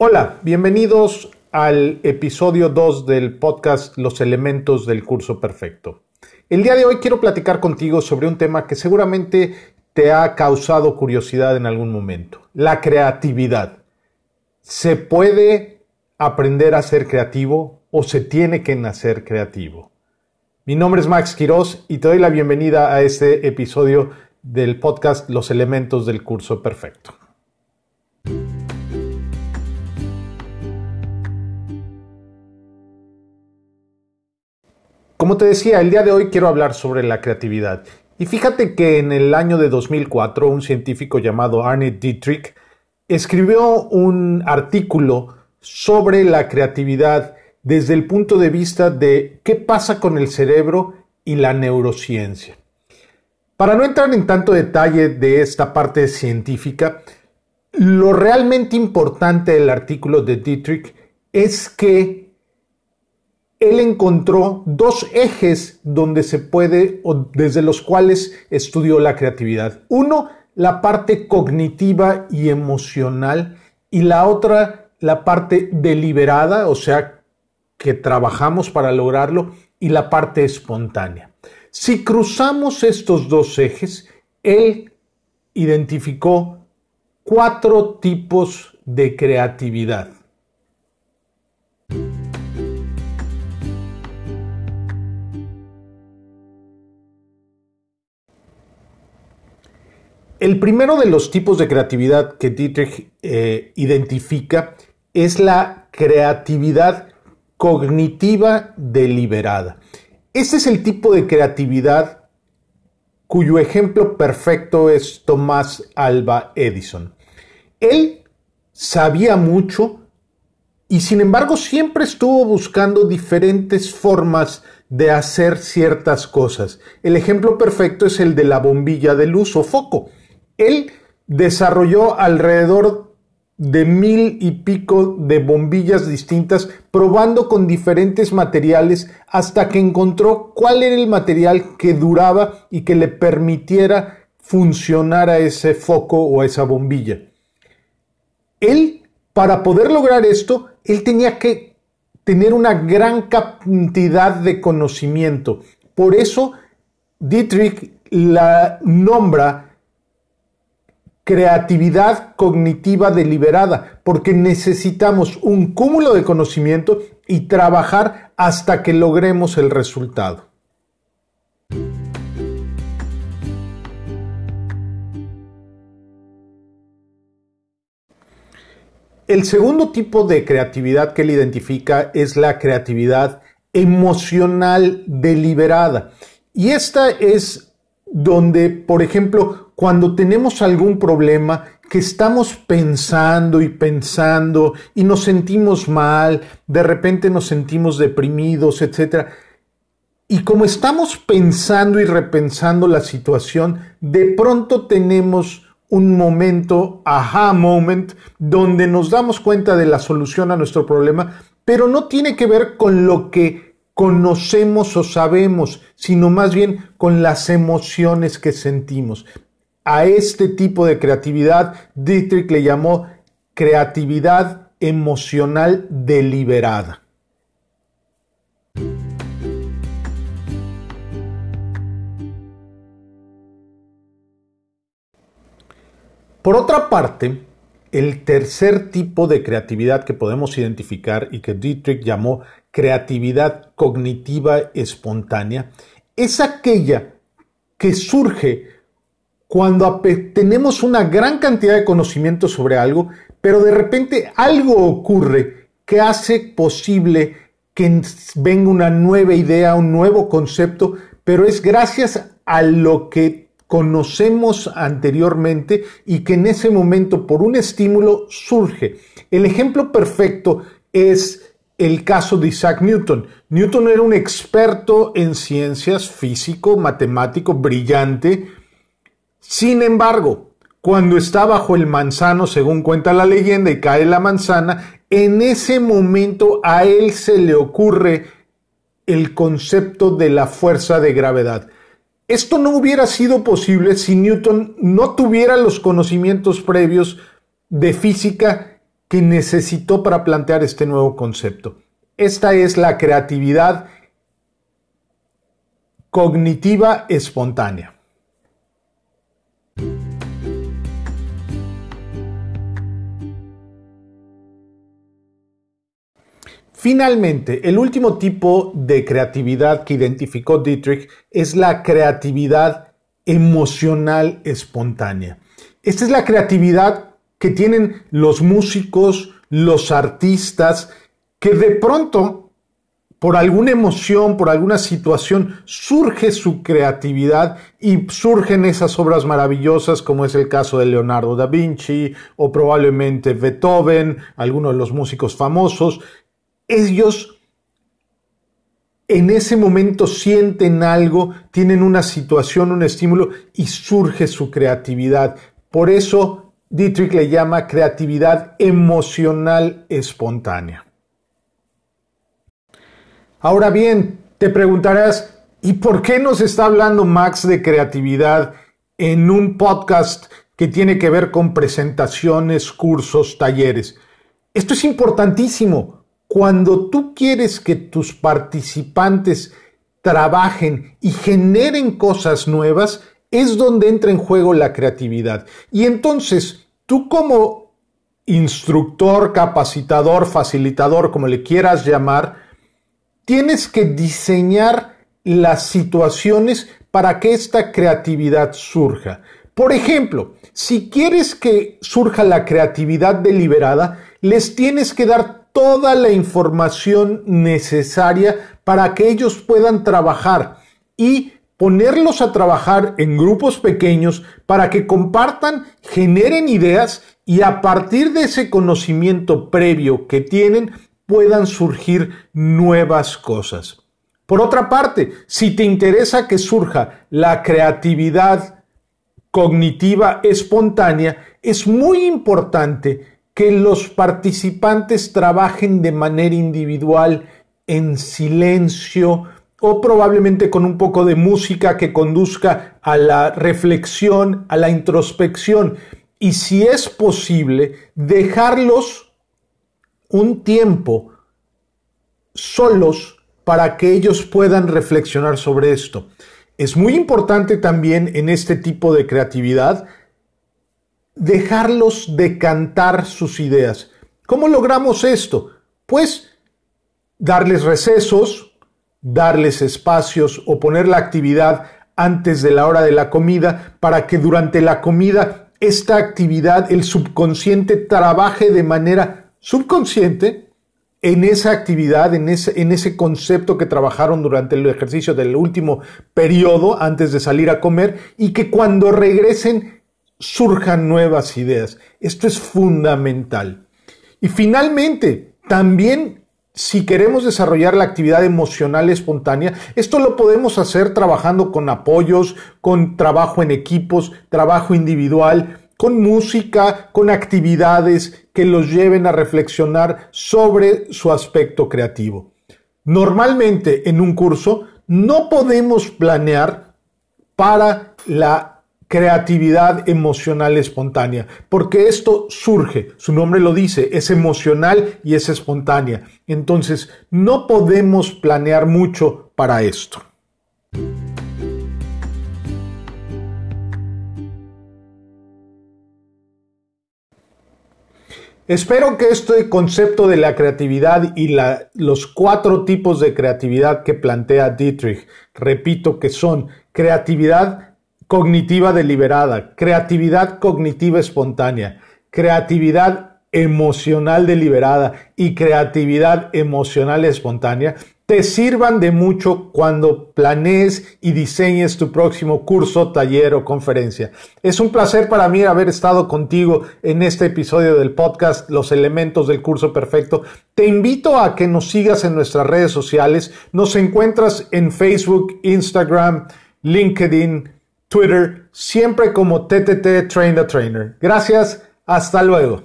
Hola, bienvenidos al episodio 2 del podcast Los elementos del curso perfecto. El día de hoy quiero platicar contigo sobre un tema que seguramente te ha causado curiosidad en algún momento, la creatividad. ¿Se puede aprender a ser creativo o se tiene que nacer creativo? Mi nombre es Max Quiroz y te doy la bienvenida a este episodio del podcast Los elementos del curso perfecto. Como te decía, el día de hoy quiero hablar sobre la creatividad. Y fíjate que en el año de 2004 un científico llamado Arne Dietrich escribió un artículo sobre la creatividad desde el punto de vista de qué pasa con el cerebro y la neurociencia. Para no entrar en tanto detalle de esta parte científica, lo realmente importante del artículo de Dietrich es que él encontró dos ejes donde se puede, o desde los cuales estudió la creatividad. Uno, la parte cognitiva y emocional, y la otra, la parte deliberada, o sea, que trabajamos para lograrlo, y la parte espontánea. Si cruzamos estos dos ejes, él identificó cuatro tipos de creatividad. El primero de los tipos de creatividad que Dietrich eh, identifica es la creatividad cognitiva deliberada. Este es el tipo de creatividad cuyo ejemplo perfecto es Thomas Alba Edison. Él sabía mucho y sin embargo siempre estuvo buscando diferentes formas de hacer ciertas cosas. El ejemplo perfecto es el de la bombilla de luz o foco. Él desarrolló alrededor de mil y pico de bombillas distintas, probando con diferentes materiales hasta que encontró cuál era el material que duraba y que le permitiera funcionar a ese foco o a esa bombilla. Él, para poder lograr esto, él tenía que tener una gran cantidad de conocimiento. Por eso, Dietrich la nombra creatividad cognitiva deliberada, porque necesitamos un cúmulo de conocimiento y trabajar hasta que logremos el resultado. El segundo tipo de creatividad que él identifica es la creatividad emocional deliberada. Y esta es donde, por ejemplo, cuando tenemos algún problema que estamos pensando y pensando y nos sentimos mal, de repente nos sentimos deprimidos, etc. Y como estamos pensando y repensando la situación, de pronto tenemos un momento, aha moment, donde nos damos cuenta de la solución a nuestro problema, pero no tiene que ver con lo que conocemos o sabemos, sino más bien con las emociones que sentimos. A este tipo de creatividad Dietrich le llamó creatividad emocional deliberada. Por otra parte, el tercer tipo de creatividad que podemos identificar y que Dietrich llamó creatividad cognitiva espontánea es aquella que surge cuando tenemos una gran cantidad de conocimiento sobre algo, pero de repente algo ocurre que hace posible que venga una nueva idea, un nuevo concepto, pero es gracias a lo que conocemos anteriormente y que en ese momento por un estímulo surge. El ejemplo perfecto es el caso de Isaac Newton. Newton era un experto en ciencias, físico, matemático, brillante, sin embargo, cuando está bajo el manzano, según cuenta la leyenda, y cae la manzana, en ese momento a él se le ocurre el concepto de la fuerza de gravedad. Esto no hubiera sido posible si Newton no tuviera los conocimientos previos de física que necesitó para plantear este nuevo concepto. Esta es la creatividad cognitiva espontánea. Finalmente, el último tipo de creatividad que identificó Dietrich es la creatividad emocional espontánea. Esta es la creatividad que tienen los músicos, los artistas, que de pronto, por alguna emoción, por alguna situación, surge su creatividad y surgen esas obras maravillosas como es el caso de Leonardo da Vinci o probablemente Beethoven, algunos de los músicos famosos, ellos en ese momento sienten algo, tienen una situación, un estímulo y surge su creatividad. Por eso Dietrich le llama creatividad emocional espontánea. Ahora bien, te preguntarás, ¿y por qué nos está hablando Max de creatividad en un podcast que tiene que ver con presentaciones, cursos, talleres? Esto es importantísimo cuando tú quieres que tus participantes trabajen y generen cosas nuevas, es donde entra en juego la creatividad. Y entonces, tú como instructor, capacitador, facilitador, como le quieras llamar, tienes que diseñar las situaciones para que esta creatividad surja. Por ejemplo, si quieres que surja la creatividad deliberada, les tienes que dar toda la información necesaria para que ellos puedan trabajar y ponerlos a trabajar en grupos pequeños para que compartan, generen ideas y a partir de ese conocimiento previo que tienen puedan surgir nuevas cosas. Por otra parte, si te interesa que surja la creatividad cognitiva espontánea, es muy importante que los participantes trabajen de manera individual, en silencio o probablemente con un poco de música que conduzca a la reflexión, a la introspección y si es posible, dejarlos un tiempo solos para que ellos puedan reflexionar sobre esto. Es muy importante también en este tipo de creatividad dejarlos decantar sus ideas. ¿Cómo logramos esto? Pues darles recesos, darles espacios o poner la actividad antes de la hora de la comida para que durante la comida esta actividad, el subconsciente, trabaje de manera subconsciente en esa actividad, en ese, en ese concepto que trabajaron durante el ejercicio del último periodo antes de salir a comer y que cuando regresen surjan nuevas ideas. Esto es fundamental. Y finalmente, también si queremos desarrollar la actividad emocional espontánea, esto lo podemos hacer trabajando con apoyos, con trabajo en equipos, trabajo individual, con música, con actividades que los lleven a reflexionar sobre su aspecto creativo. Normalmente en un curso no podemos planear para la creatividad emocional espontánea, porque esto surge, su nombre lo dice, es emocional y es espontánea. Entonces, no podemos planear mucho para esto. Espero que este concepto de la creatividad y los cuatro tipos de creatividad que plantea Dietrich, repito que son creatividad cognitiva deliberada, creatividad cognitiva espontánea, creatividad emocional deliberada y creatividad emocional espontánea te sirvan de mucho cuando planees y diseñes tu próximo curso, taller o conferencia. Es un placer para mí haber estado contigo en este episodio del podcast Los elementos del curso perfecto. Te invito a que nos sigas en nuestras redes sociales. Nos encuentras en Facebook, Instagram, LinkedIn, Twitter, siempre como TTT Train the Trainer. Gracias, hasta luego.